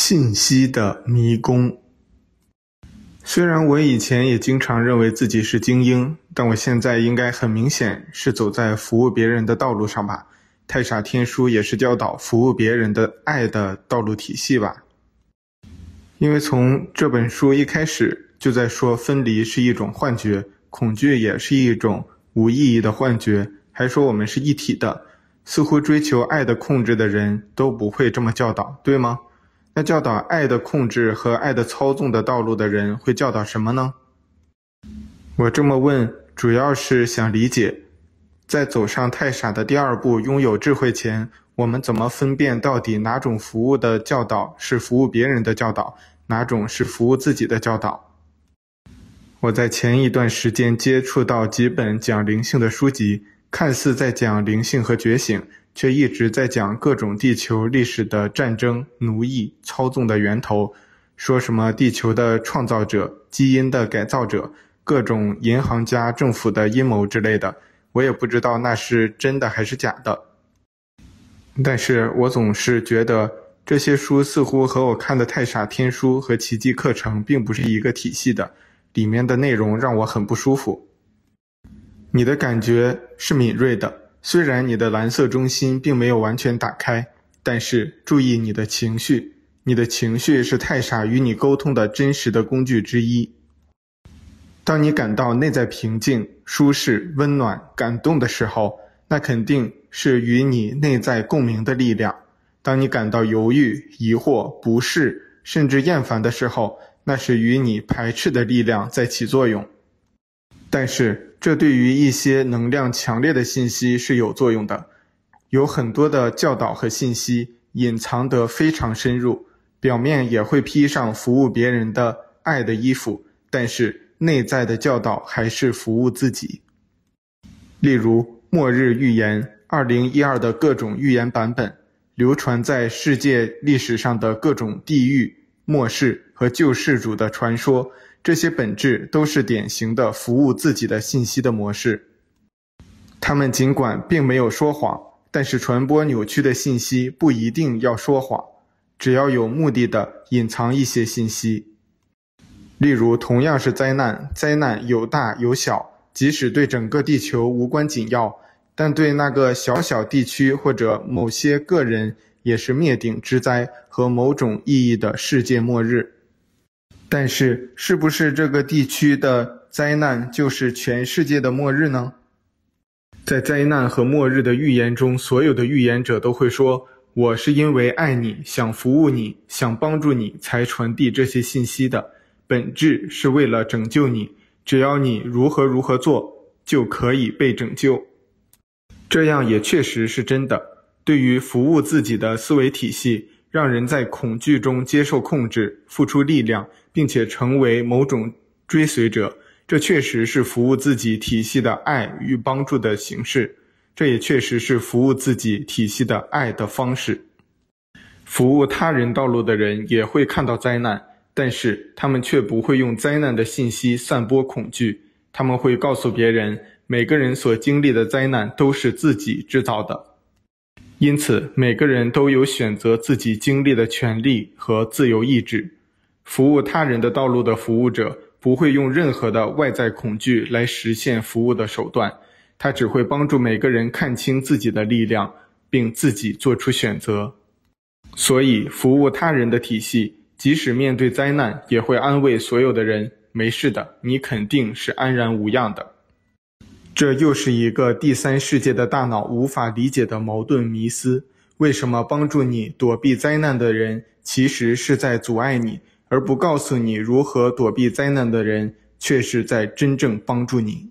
信息的迷宫。虽然我以前也经常认为自己是精英，但我现在应该很明显是走在服务别人的道路上吧。太傻天书也是教导服务别人的爱的道路体系吧。因为从这本书一开始就在说分离是一种幻觉，恐惧也是一种无意义的幻觉，还说我们是一体的。似乎追求爱的控制的人都不会这么教导，对吗？那教导爱的控制和爱的操纵的道路的人会教导什么呢？我这么问，主要是想理解，在走上太傻的第二步，拥有智慧前，我们怎么分辨到底哪种服务的教导是服务别人的教导，哪种是服务自己的教导？我在前一段时间接触到几本讲灵性的书籍。看似在讲灵性和觉醒，却一直在讲各种地球历史的战争、奴役、操纵的源头，说什么地球的创造者、基因的改造者、各种银行家、政府的阴谋之类的。我也不知道那是真的还是假的。但是我总是觉得这些书似乎和我看的《太傻天书》和《奇迹课程》并不是一个体系的，里面的内容让我很不舒服。你的感觉是敏锐的，虽然你的蓝色中心并没有完全打开，但是注意你的情绪，你的情绪是太傻与你沟通的真实的工具之一。当你感到内在平静、舒适、温暖、感动的时候，那肯定是与你内在共鸣的力量；当你感到犹豫、疑惑、不适，甚至厌烦的时候，那是与你排斥的力量在起作用。但是，这对于一些能量强烈的信息是有作用的。有很多的教导和信息隐藏得非常深入，表面也会披上服务别人的爱的衣服，但是内在的教导还是服务自己。例如，末日预言2012的各种预言版本，流传在世界历史上的各种地狱、末世和救世主的传说。这些本质都是典型的服务自己的信息的模式。他们尽管并没有说谎，但是传播扭曲的信息不一定要说谎，只要有目的的隐藏一些信息。例如，同样是灾难，灾难有大有小，即使对整个地球无关紧要，但对那个小小地区或者某些个人，也是灭顶之灾和某种意义的世界末日。但是，是不是这个地区的灾难就是全世界的末日呢？在灾难和末日的预言中，所有的预言者都会说：“我是因为爱你，想服务你，想帮助你，才传递这些信息的。本质是为了拯救你，只要你如何如何做，就可以被拯救。”这样也确实是真的。对于服务自己的思维体系，让人在恐惧中接受控制，付出力量。并且成为某种追随者，这确实是服务自己体系的爱与帮助的形式。这也确实是服务自己体系的爱的方式。服务他人道路的人也会看到灾难，但是他们却不会用灾难的信息散播恐惧。他们会告诉别人，每个人所经历的灾难都是自己制造的，因此每个人都有选择自己经历的权利和自由意志。服务他人的道路的服务者不会用任何的外在恐惧来实现服务的手段，他只会帮助每个人看清自己的力量，并自己做出选择。所以，服务他人的体系，即使面对灾难，也会安慰所有的人：“没事的，你肯定是安然无恙的。”这又是一个第三世界的大脑无法理解的矛盾迷思：为什么帮助你躲避灾难的人，其实是在阻碍你？而不告诉你如何躲避灾难的人，却是在真正帮助你。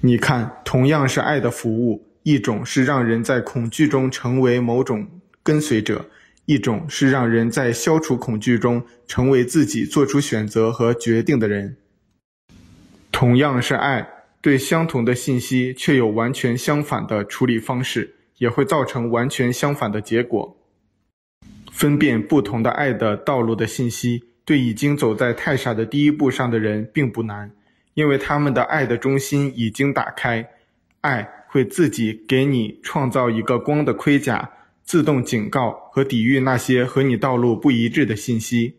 你看，同样是爱的服务，一种是让人在恐惧中成为某种跟随者，一种是让人在消除恐惧中成为自己做出选择和决定的人。同样是爱，对相同的信息却有完全相反的处理方式，也会造成完全相反的结果。分辨不同的爱的道路的信息，对已经走在太傻的第一步上的人并不难，因为他们的爱的中心已经打开，爱会自己给你创造一个光的盔甲，自动警告和抵御那些和你道路不一致的信息。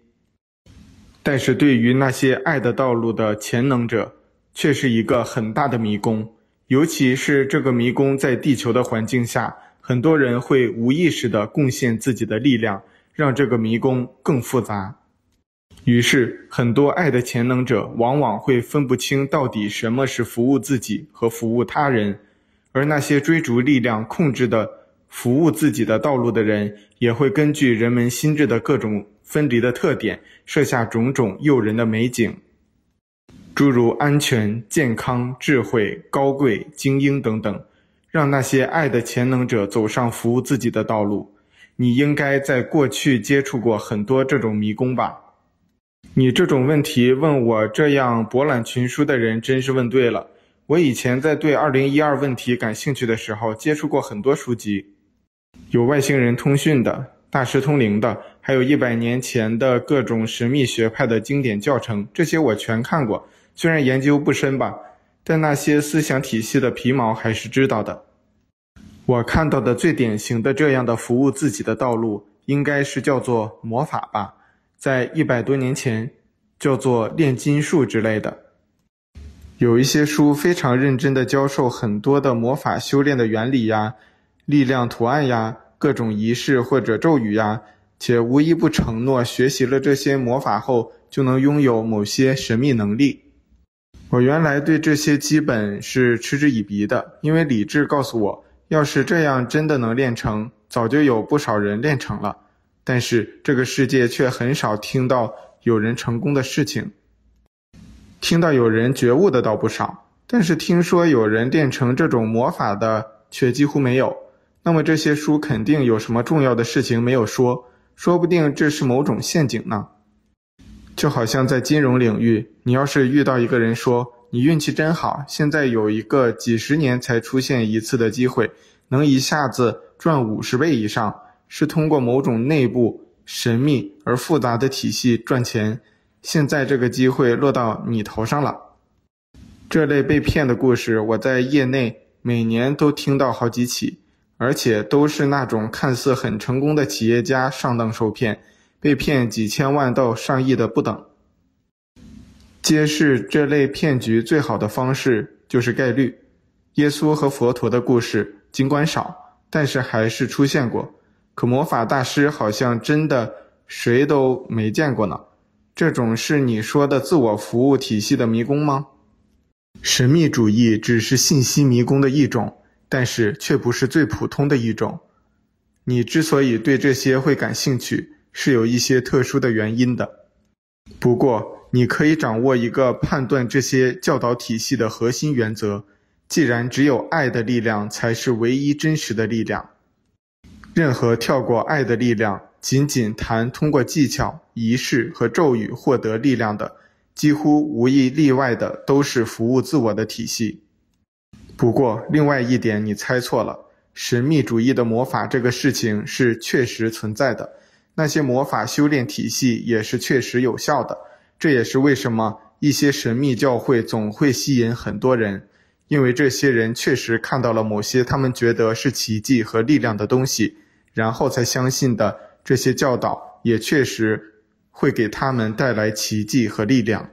但是对于那些爱的道路的潜能者，却是一个很大的迷宫。尤其是这个迷宫在地球的环境下，很多人会无意识地贡献自己的力量，让这个迷宫更复杂。于是，很多爱的潜能者往往会分不清到底什么是服务自己和服务他人，而那些追逐力量控制的服务自己的道路的人，也会根据人们心智的各种分离的特点，设下种种诱人的美景，诸如安全、健康、智慧、高贵、精英等等，让那些爱的潜能者走上服务自己的道路。你应该在过去接触过很多这种迷宫吧？你这种问题问我这样博览群书的人，真是问对了。我以前在对二零一二问题感兴趣的时候，接触过很多书籍，有外星人通讯的、大师通灵的，还有一百年前的各种神秘学派的经典教程，这些我全看过。虽然研究不深吧，但那些思想体系的皮毛还是知道的。我看到的最典型的这样的服务自己的道路，应该是叫做魔法吧。在一百多年前，叫做炼金术之类的，有一些书非常认真地教授很多的魔法修炼的原理呀、力量图案呀、各种仪式或者咒语呀，且无一不承诺学习了这些魔法后就能拥有某些神秘能力。我原来对这些基本是嗤之以鼻的，因为理智告诉我，要是这样真的能练成，早就有不少人练成了。但是这个世界却很少听到有人成功的事情，听到有人觉悟的倒不少，但是听说有人练成这种魔法的却几乎没有。那么这些书肯定有什么重要的事情没有说，说不定这是某种陷阱呢。就好像在金融领域，你要是遇到一个人说你运气真好，现在有一个几十年才出现一次的机会，能一下子赚五十倍以上。是通过某种内部神秘而复杂的体系赚钱，现在这个机会落到你头上了。这类被骗的故事，我在业内每年都听到好几起，而且都是那种看似很成功的企业家上当受骗，被骗几千万到上亿的不等。揭示这类骗局最好的方式就是概率。耶稣和佛陀的故事尽管少，但是还是出现过。可魔法大师好像真的谁都没见过呢，这种是你说的自我服务体系的迷宫吗？神秘主义只是信息迷宫的一种，但是却不是最普通的一种。你之所以对这些会感兴趣，是有一些特殊的原因的。不过，你可以掌握一个判断这些教导体系的核心原则：既然只有爱的力量才是唯一真实的力量。任何跳过爱的力量，仅仅谈通过技巧、仪式和咒语获得力量的，几乎无一例外的都是服务自我的体系。不过，另外一点你猜错了，神秘主义的魔法这个事情是确实存在的，那些魔法修炼体系也是确实有效的。这也是为什么一些神秘教会总会吸引很多人，因为这些人确实看到了某些他们觉得是奇迹和力量的东西。然后才相信的这些教导，也确实会给他们带来奇迹和力量。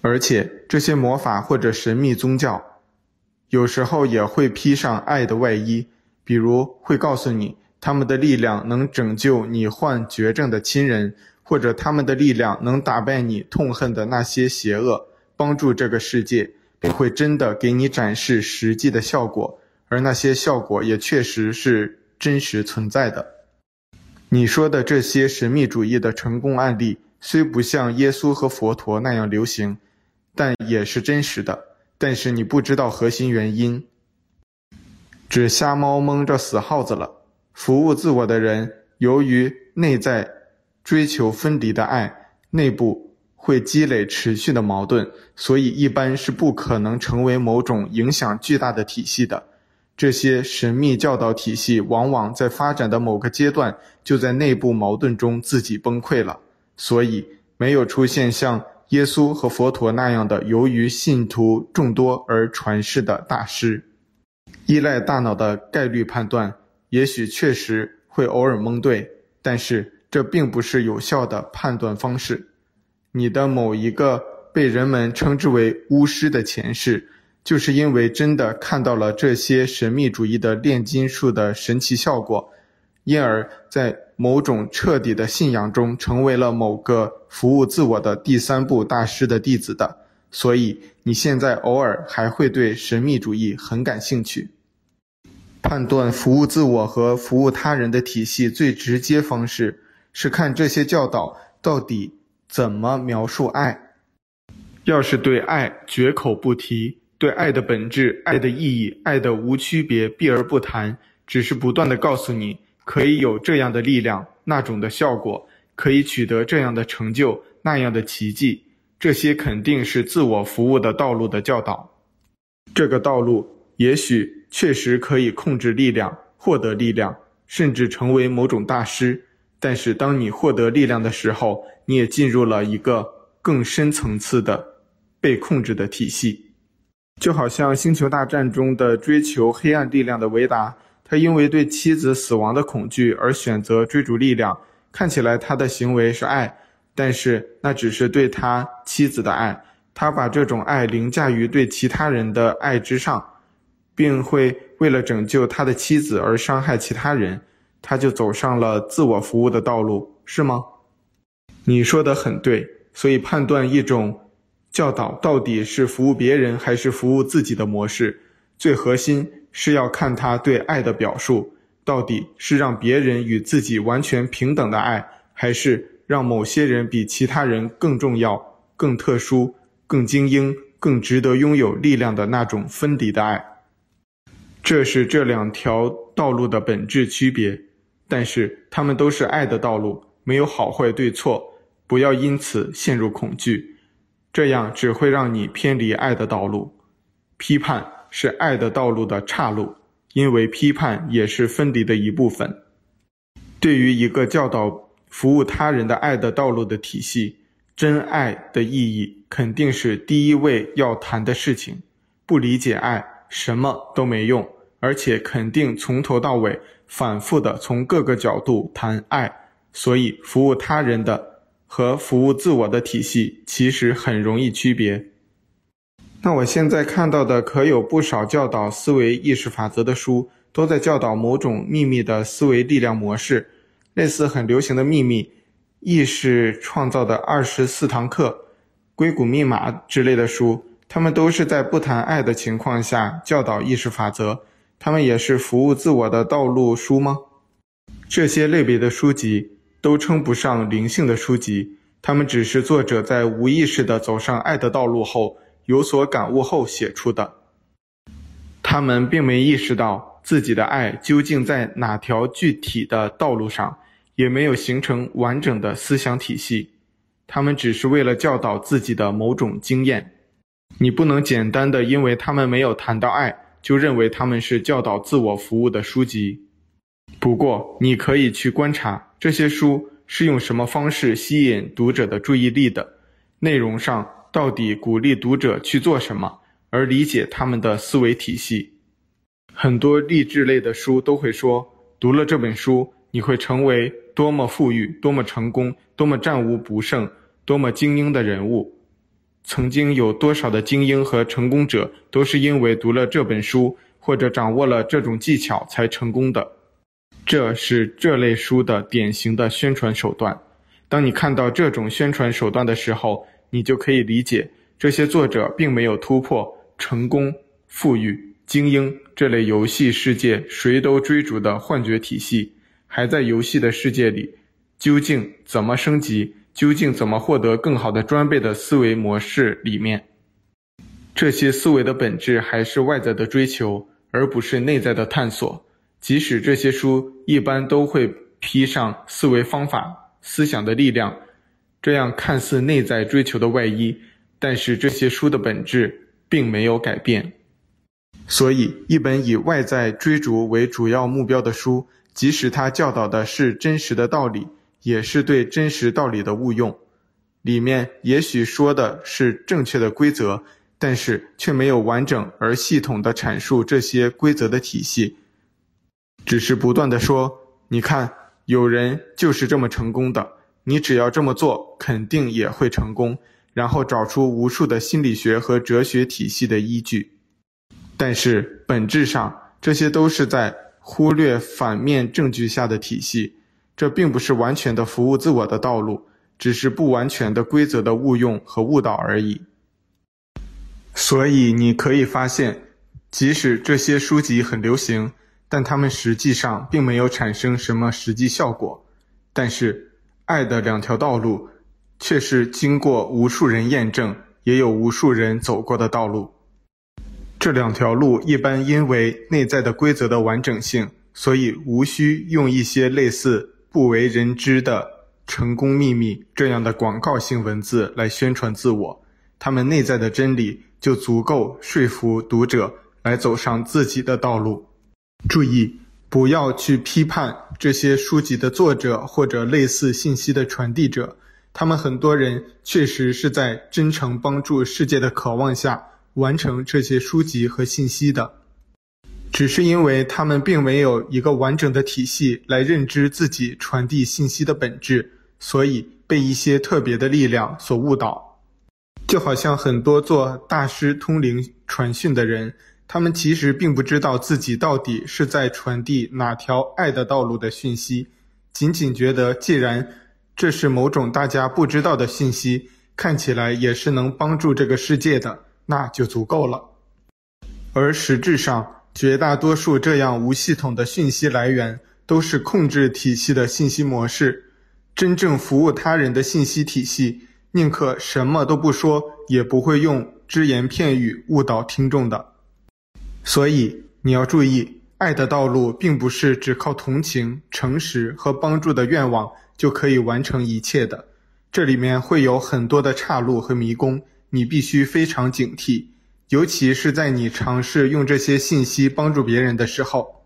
而且这些魔法或者神秘宗教，有时候也会披上爱的外衣，比如会告诉你他们的力量能拯救你患绝症的亲人，或者他们的力量能打败你痛恨的那些邪恶，帮助这个世界，并会真的给你展示实际的效果，而那些效果也确实是。真实存在的，你说的这些神秘主义的成功案例，虽不像耶稣和佛陀那样流行，但也是真实的。但是你不知道核心原因，只瞎猫蒙着死耗子了。服务自我的人，由于内在追求分离的爱，内部会积累持续的矛盾，所以一般是不可能成为某种影响巨大的体系的。这些神秘教导体系往往在发展的某个阶段，就在内部矛盾中自己崩溃了，所以没有出现像耶稣和佛陀那样的由于信徒众多而传世的大师。依赖大脑的概率判断，也许确实会偶尔蒙对，但是这并不是有效的判断方式。你的某一个被人们称之为巫师的前世，就是因为真的看到了这些神秘主义的炼金术的神奇效果，因而在某种彻底的信仰中成为了某个服务自我的第三部大师的弟子的。所以你现在偶尔还会对神秘主义很感兴趣。判断服务自我和服务他人的体系最直接方式是看这些教导到底怎么描述爱。要是对爱绝口不提，对爱的本质、爱的意义、爱的无区别避而不谈，只是不断地告诉你可以有这样的力量、那种的效果，可以取得这样的成就、那样的奇迹，这些肯定是自我服务的道路的教导。这个道路也许。确实可以控制力量，获得力量，甚至成为某种大师。但是，当你获得力量的时候，你也进入了一个更深层次的被控制的体系。就好像《星球大战》中的追求黑暗力量的维达，他因为对妻子死亡的恐惧而选择追逐力量。看起来他的行为是爱，但是那只是对他妻子的爱。他把这种爱凌驾于对其他人的爱之上。并会为了拯救他的妻子而伤害其他人，他就走上了自我服务的道路，是吗？你说的很对，所以判断一种教导到底是服务别人还是服务自己的模式，最核心是要看他对爱的表述，到底是让别人与自己完全平等的爱，还是让某些人比其他人更重要、更特殊、更精英、更值得拥有力量的那种分离的爱。这是这两条道路的本质区别，但是它们都是爱的道路，没有好坏对错。不要因此陷入恐惧，这样只会让你偏离爱的道路。批判是爱的道路的岔路，因为批判也是分离的一部分。对于一个教导服务他人的爱的道路的体系，真爱的意义肯定是第一位要谈的事情。不理解爱，什么都没用。而且肯定从头到尾反复的从各个角度谈爱，所以服务他人的和服务自我的体系其实很容易区别。那我现在看到的可有不少教导思维意识法则的书，都在教导某种秘密的思维力量模式，类似很流行的秘密意识创造的二十四堂课、硅谷密码之类的书，他们都是在不谈爱的情况下教导意识法则。他们也是服务自我的道路书吗？这些类别的书籍都称不上灵性的书籍，他们只是作者在无意识地走上爱的道路后有所感悟后写出的。他们并没意识到自己的爱究竟在哪条具体的道路上，也没有形成完整的思想体系。他们只是为了教导自己的某种经验。你不能简单的因为他们没有谈到爱。就认为他们是教导自我服务的书籍。不过，你可以去观察这些书是用什么方式吸引读者的注意力的，内容上到底鼓励读者去做什么，而理解他们的思维体系。很多励志类的书都会说，读了这本书，你会成为多么富裕、多么成功、多么战无不胜、多么精英的人物。曾经有多少的精英和成功者都是因为读了这本书或者掌握了这种技巧才成功的。这是这类书的典型的宣传手段。当你看到这种宣传手段的时候，你就可以理解这些作者并没有突破成功、富裕、精英这类游戏世界谁都追逐的幻觉体系，还在游戏的世界里，究竟怎么升级？究竟怎么获得更好的装备的思维模式里面，这些思维的本质还是外在的追求，而不是内在的探索。即使这些书一般都会披上思维方法、思想的力量这样看似内在追求的外衣，但是这些书的本质并没有改变。所以，一本以外在追逐为主要目标的书，即使它教导的是真实的道理。也是对真实道理的误用，里面也许说的是正确的规则，但是却没有完整而系统地阐述这些规则的体系。只是不断地说：“你看，有人就是这么成功的，你只要这么做，肯定也会成功。”然后找出无数的心理学和哲学体系的依据。但是本质上，这些都是在忽略反面证据下的体系。这并不是完全的服务自我的道路，只是不完全的规则的误用和误导而已。所以你可以发现，即使这些书籍很流行，但它们实际上并没有产生什么实际效果。但是，爱的两条道路，却是经过无数人验证，也有无数人走过的道路。这两条路一般因为内在的规则的完整性，所以无需用一些类似。不为人知的成功秘密这样的广告性文字来宣传自我，他们内在的真理就足够说服读者来走上自己的道路。注意，不要去批判这些书籍的作者或者类似信息的传递者，他们很多人确实是在真诚帮助世界的渴望下完成这些书籍和信息的。只是因为他们并没有一个完整的体系来认知自己传递信息的本质，所以被一些特别的力量所误导。就好像很多做大师通灵传讯的人，他们其实并不知道自己到底是在传递哪条爱的道路的讯息，仅仅觉得既然这是某种大家不知道的信息，看起来也是能帮助这个世界的，那就足够了。而实质上，绝大多数这样无系统的讯息来源，都是控制体系的信息模式。真正服务他人的信息体系，宁可什么都不说，也不会用只言片语误导听众的。所以你要注意，爱的道路并不是只靠同情、诚实和帮助的愿望就可以完成一切的。这里面会有很多的岔路和迷宫，你必须非常警惕。尤其是在你尝试用这些信息帮助别人的时候，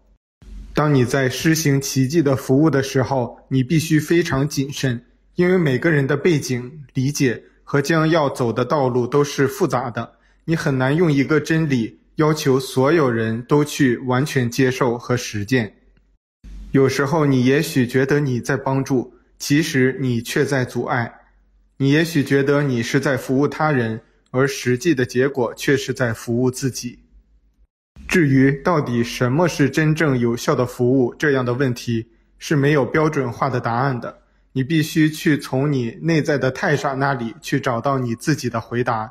当你在施行奇迹的服务的时候，你必须非常谨慎，因为每个人的背景、理解和将要走的道路都是复杂的，你很难用一个真理要求所有人都去完全接受和实践。有时候你也许觉得你在帮助，其实你却在阻碍；你也许觉得你是在服务他人。而实际的结果却是在服务自己。至于到底什么是真正有效的服务，这样的问题是没有标准化的答案的。你必须去从你内在的太傻那里去找到你自己的回答。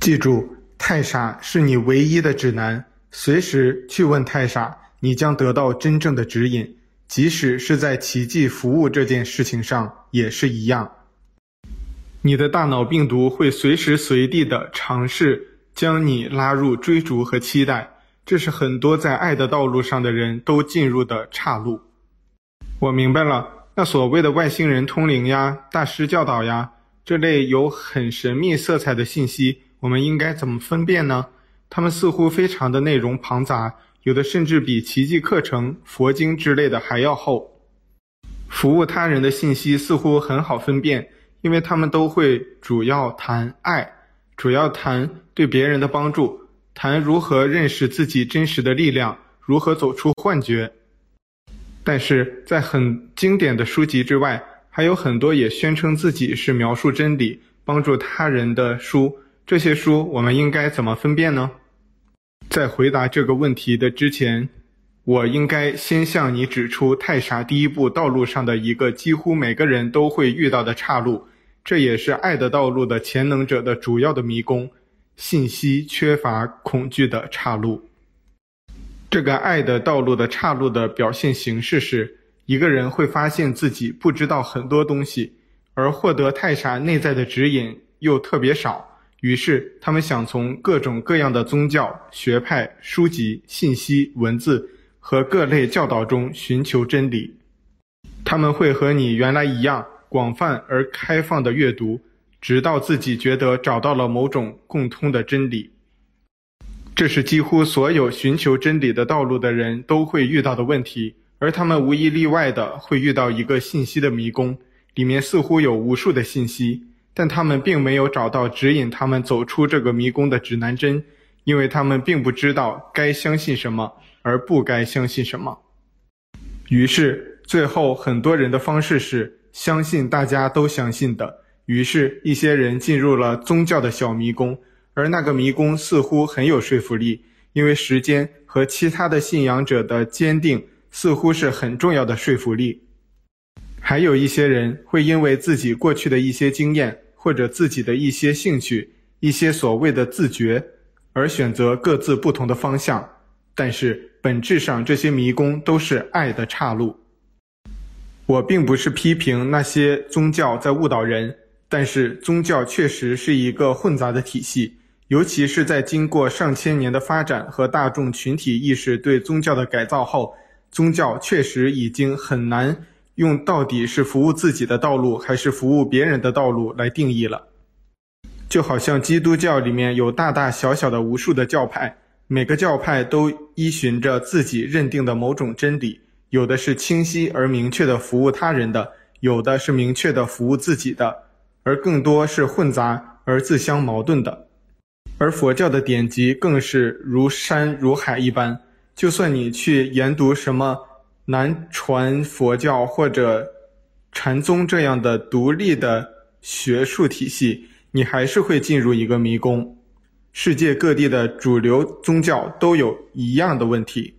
记住，太傻是你唯一的指南。随时去问太傻，你将得到真正的指引。即使是在奇迹服务这件事情上，也是一样。你的大脑病毒会随时随地的尝试将你拉入追逐和期待，这是很多在爱的道路上的人都进入的岔路。我明白了，那所谓的外星人通灵呀、大师教导呀，这类有很神秘色彩的信息，我们应该怎么分辨呢？他们似乎非常的内容庞杂，有的甚至比奇迹课程、佛经之类的还要厚。服务他人的信息似乎很好分辨。因为他们都会主要谈爱，主要谈对别人的帮助，谈如何认识自己真实的力量，如何走出幻觉。但是在很经典的书籍之外，还有很多也宣称自己是描述真理、帮助他人的书。这些书我们应该怎么分辨呢？在回答这个问题的之前，我应该先向你指出太傻第一步道路上的一个几乎每个人都会遇到的岔路，这也是爱的道路的潜能者的主要的迷宫——信息缺乏恐惧的岔路。这个爱的道路的岔路的表现形式是，一个人会发现自己不知道很多东西，而获得太傻内在的指引又特别少，于是他们想从各种各样的宗教、学派、书籍、信息、文字。和各类教导中寻求真理，他们会和你原来一样广泛而开放的阅读，直到自己觉得找到了某种共通的真理。这是几乎所有寻求真理的道路的人都会遇到的问题，而他们无一例外的会遇到一个信息的迷宫，里面似乎有无数的信息，但他们并没有找到指引他们走出这个迷宫的指南针，因为他们并不知道该相信什么。而不该相信什么。于是，最后很多人的方式是相信大家都相信的。于是，一些人进入了宗教的小迷宫，而那个迷宫似乎很有说服力，因为时间和其他的信仰者的坚定似乎是很重要的说服力。还有一些人会因为自己过去的一些经验，或者自己的一些兴趣、一些所谓的自觉，而选择各自不同的方向。但是本质上，这些迷宫都是爱的岔路。我并不是批评那些宗教在误导人，但是宗教确实是一个混杂的体系，尤其是在经过上千年的发展和大众群体意识对宗教的改造后，宗教确实已经很难。用到底是服务自己的道路，还是服务别人的道路来定义了。就好像基督教里面有大大小小的无数的教派，每个教派都依循着自己认定的某种真理，有的是清晰而明确的服务他人的，有的是明确的服务自己的，而更多是混杂而自相矛盾的。而佛教的典籍更是如山如海一般，就算你去研读什么。南传佛教或者禅宗这样的独立的学术体系，你还是会进入一个迷宫。世界各地的主流宗教都有一样的问题。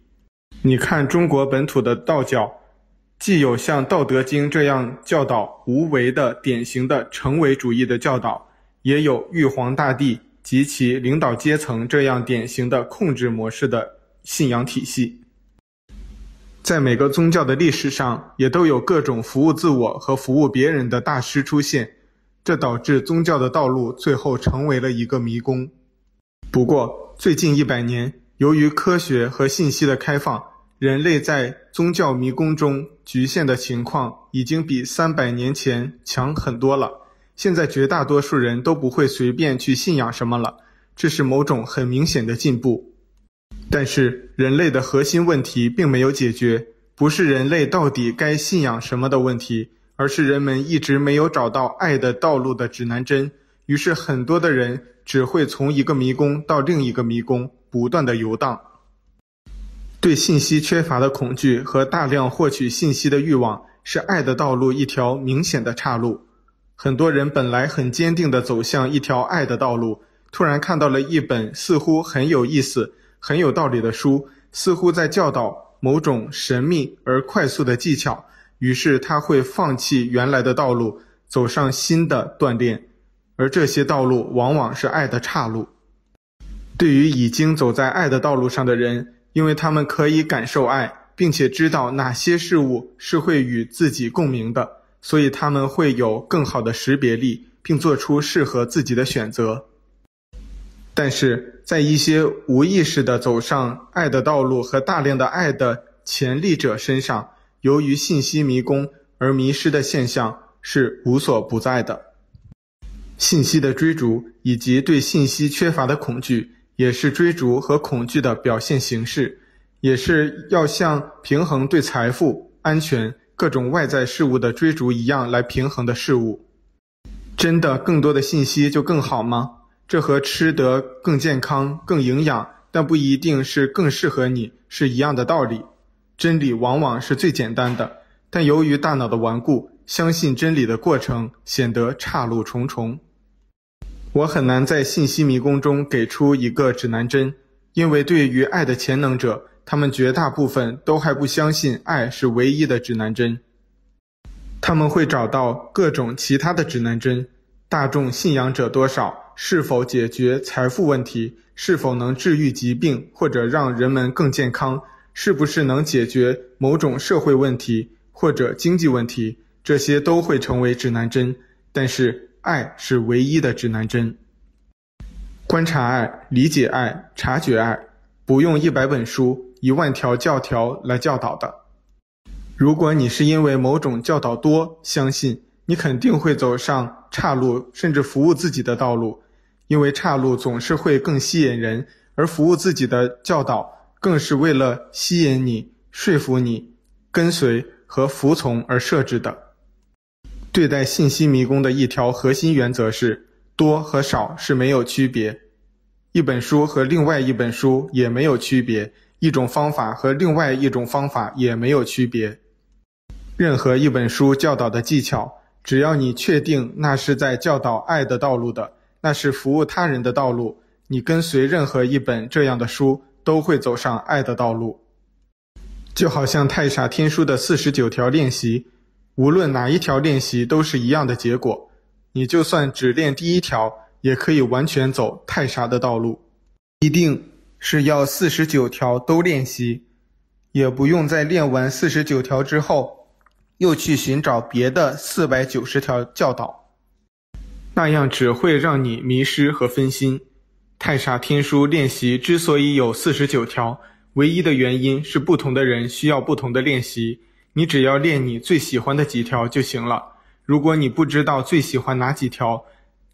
你看中国本土的道教，既有像《道德经》这样教导无为的典型的成为主义的教导，也有玉皇大帝及其领导阶层这样典型的控制模式的信仰体系。在每个宗教的历史上，也都有各种服务自我和服务别人的大师出现，这导致宗教的道路最后成为了一个迷宫。不过，最近一百年，由于科学和信息的开放，人类在宗教迷宫中局限的情况已经比三百年前强很多了。现在绝大多数人都不会随便去信仰什么了，这是某种很明显的进步。但是，人类的核心问题并没有解决，不是人类到底该信仰什么的问题，而是人们一直没有找到爱的道路的指南针。于是，很多的人只会从一个迷宫到另一个迷宫，不断地游荡。对信息缺乏的恐惧和大量获取信息的欲望，是爱的道路一条明显的岔路。很多人本来很坚定地走向一条爱的道路，突然看到了一本似乎很有意思。很有道理的书，似乎在教导某种神秘而快速的技巧，于是他会放弃原来的道路，走上新的锻炼，而这些道路往往是爱的岔路。对于已经走在爱的道路上的人，因为他们可以感受爱，并且知道哪些事物是会与自己共鸣的，所以他们会有更好的识别力，并做出适合自己的选择。但是在一些无意识地走上爱的道路和大量的爱的潜力者身上，由于信息迷宫而迷失的现象是无所不在的。信息的追逐以及对信息缺乏的恐惧，也是追逐和恐惧的表现形式，也是要像平衡对财富、安全、各种外在事物的追逐一样来平衡的事物。真的更多的信息就更好吗？这和吃得更健康、更营养，但不一定是更适合你，是一样的道理。真理往往是最简单的，但由于大脑的顽固，相信真理的过程显得岔路重重。我很难在信息迷宫中给出一个指南针，因为对于爱的潜能者，他们绝大部分都还不相信爱是唯一的指南针。他们会找到各种其他的指南针。大众信仰者多少？是否解决财富问题？是否能治愈疾病或者让人们更健康？是不是能解决某种社会问题或者经济问题？这些都会成为指南针，但是爱是唯一的指南针。观察爱、理解爱、察觉爱，不用一百本书、一万条教条来教导的。如果你是因为某种教导多，相信你肯定会走上岔路，甚至服务自己的道路。因为岔路总是会更吸引人，而服务自己的教导更是为了吸引你、说服你、跟随和服从而设置的。对待信息迷宫的一条核心原则是：多和少是没有区别，一本书和另外一本书也没有区别，一种方法和另外一种方法也没有区别。任何一本书教导的技巧，只要你确定那是在教导爱的道路的，那是服务他人的道路，你跟随任何一本这样的书，都会走上爱的道路。就好像太傻天书的四十九条练习，无论哪一条练习都是一样的结果。你就算只练第一条，也可以完全走太傻的道路。一定是要四十九条都练习，也不用在练完四十九条之后。又去寻找别的四百九十条教导，那样只会让你迷失和分心。太傻天书练习之所以有四十九条，唯一的原因是不同的人需要不同的练习。你只要练你最喜欢的几条就行了。如果你不知道最喜欢哪几条，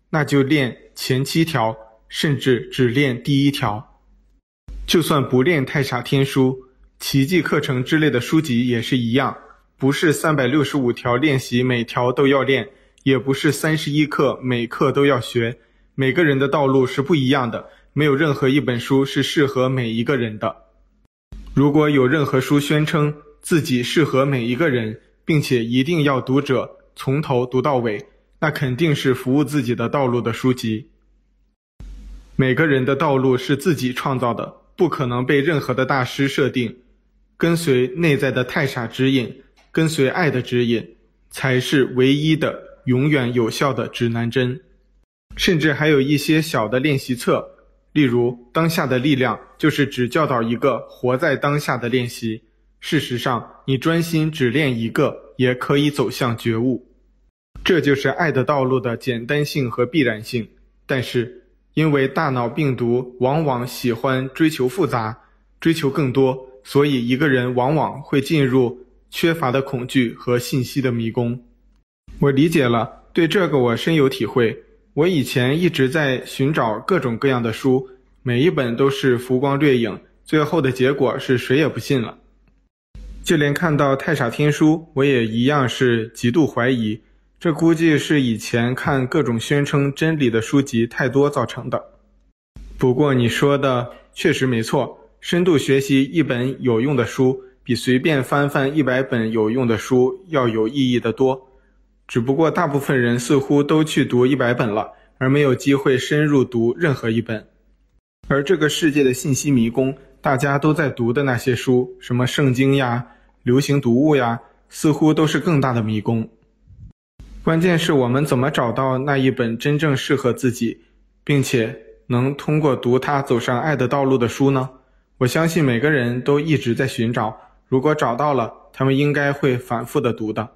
那就练前七条，甚至只练第一条。就算不练太傻天书，奇迹课程之类的书籍也是一样。不是三百六十五条练习每条都要练，也不是三十一课每课都要学。每个人的道路是不一样的，没有任何一本书是适合每一个人的。如果有任何书宣称自己适合每一个人，并且一定要读者从头读到尾，那肯定是服务自己的道路的书籍。每个人的道路是自己创造的，不可能被任何的大师设定。跟随内在的太傻指引。跟随爱的指引，才是唯一的、永远有效的指南针。甚至还有一些小的练习册，例如“当下的力量”，就是只教导一个活在当下的练习。事实上，你专心只练一个，也可以走向觉悟。这就是爱的道路的简单性和必然性。但是，因为大脑病毒往往喜欢追求复杂、追求更多，所以一个人往往会进入。缺乏的恐惧和信息的迷宫，我理解了，对这个我深有体会。我以前一直在寻找各种各样的书，每一本都是浮光掠影，最后的结果是谁也不信了。就连看到太傻天书，我也一样是极度怀疑。这估计是以前看各种宣称真理的书籍太多造成的。不过你说的确实没错，深度学习一本有用的书。比随便翻翻一百本有用的书要有意义得多，只不过大部分人似乎都去读一百本了，而没有机会深入读任何一本。而这个世界的信息迷宫，大家都在读的那些书，什么圣经呀、流行读物呀，似乎都是更大的迷宫。关键是我们怎么找到那一本真正适合自己，并且能通过读它走上爱的道路的书呢？我相信每个人都一直在寻找。如果找到了，他们应该会反复的读的。